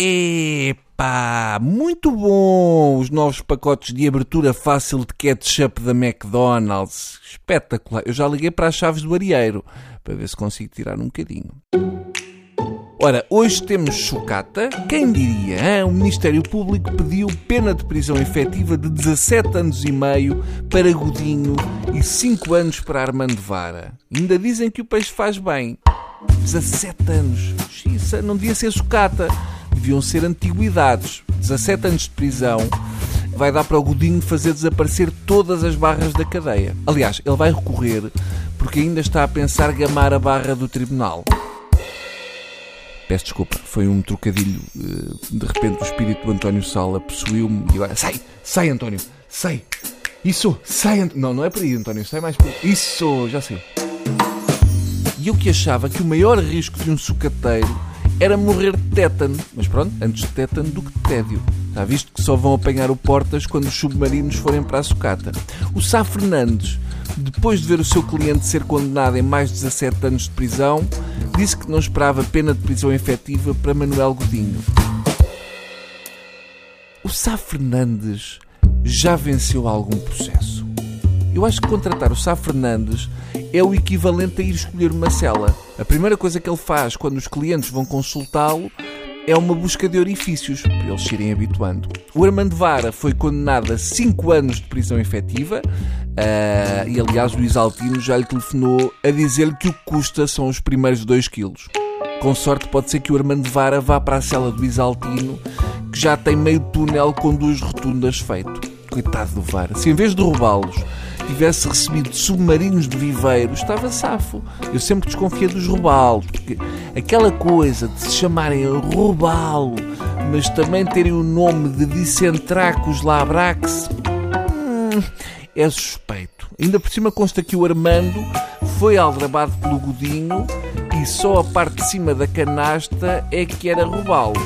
Epá, muito bom os novos pacotes de abertura fácil de ketchup da McDonald's. Espetacular. Eu já liguei para as chaves do areeiro para ver se consigo tirar um bocadinho. Ora, hoje temos chocata. Quem diria? Hein? O Ministério Público pediu pena de prisão efetiva de 17 anos e meio para Godinho e 5 anos para Armando Vara. Ainda dizem que o peixe faz bem. 17 anos. Xiça, não devia ser chocata deviam ser antiguidades. 17 anos de prisão vai dar para o Godinho fazer desaparecer todas as barras da cadeia. Aliás, ele vai recorrer porque ainda está a pensar gamar a barra do tribunal. Peço desculpa, foi um trocadilho. Eh, de repente o espírito do António Sala possuiu-me e agora. Sai! Sai, António! Sai! Isso! Sai! Ant... Não, não é para aí, António, sai mais por. Isso! Já sei. E eu que achava que o maior risco de um sucateiro era morrer de tétano. Mas pronto, antes de tétano do que de tédio. Já visto que só vão apanhar o Portas quando os submarinos forem para a sucata. O Sá Fernandes, depois de ver o seu cliente ser condenado em mais de 17 anos de prisão, disse que não esperava pena de prisão efetiva para Manuel Godinho. O Sá Fernandes já venceu algum processo. Eu acho que contratar o Sá Fernandes é o equivalente a ir escolher uma cela. A primeira coisa que ele faz quando os clientes vão consultá-lo é uma busca de orifícios, para eles se irem habituando. O Armando Vara foi condenado a 5 anos de prisão efetiva uh, e, aliás, o Isaltino já lhe telefonou a dizer-lhe que o que custa são os primeiros 2 quilos. Com sorte, pode ser que o Armando Vara vá para a cela do Isaltino, que já tem meio túnel com duas rotundas feito. Coitado do Vara. Se em vez de roubá-los tivesse recebido submarinos de viveiro, estava safo. Eu sempre desconfiei dos robalos, porque aquela coisa de se chamarem robalo, mas também terem o nome de Dicentracus labrax, hum, é suspeito. Ainda por cima consta que o Armando foi aldrabado pelo Godinho e só a parte de cima da canasta é que era robalos.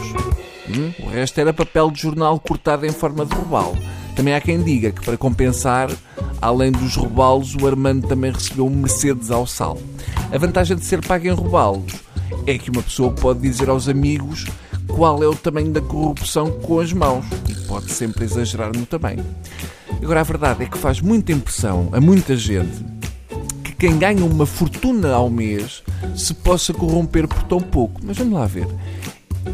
Hum, o resto era papel de jornal cortado em forma de robalo. Também há quem diga que para compensar Além dos robalos, o Armando também recebeu um Mercedes ao sal. A vantagem de ser pago em robalos é que uma pessoa pode dizer aos amigos qual é o tamanho da corrupção com as mãos e pode sempre exagerar no tamanho. Agora, a verdade é que faz muita impressão a muita gente que quem ganha uma fortuna ao mês se possa corromper por tão pouco. Mas vamos lá ver.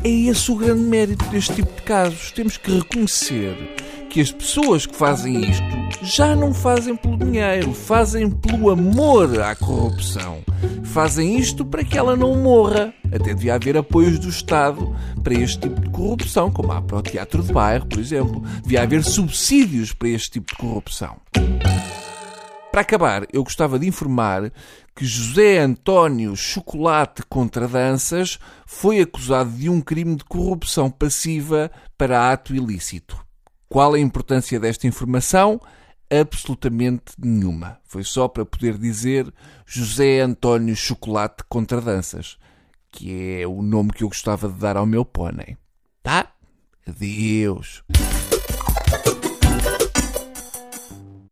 É esse o grande mérito deste tipo de casos. Temos que reconhecer que as pessoas que fazem isto já não fazem pelo dinheiro, fazem pelo amor à corrupção. Fazem isto para que ela não morra. Até devia haver apoios do Estado para este tipo de corrupção, como há para o teatro de bairro, por exemplo. Devia haver subsídios para este tipo de corrupção. Para acabar, eu gostava de informar que José António Chocolate Contra Danças foi acusado de um crime de corrupção passiva para ato ilícito. Qual a importância desta informação? Absolutamente nenhuma. Foi só para poder dizer José António Chocolate Contradanças, que é o nome que eu gostava de dar ao meu pônei. Tá? Adeus.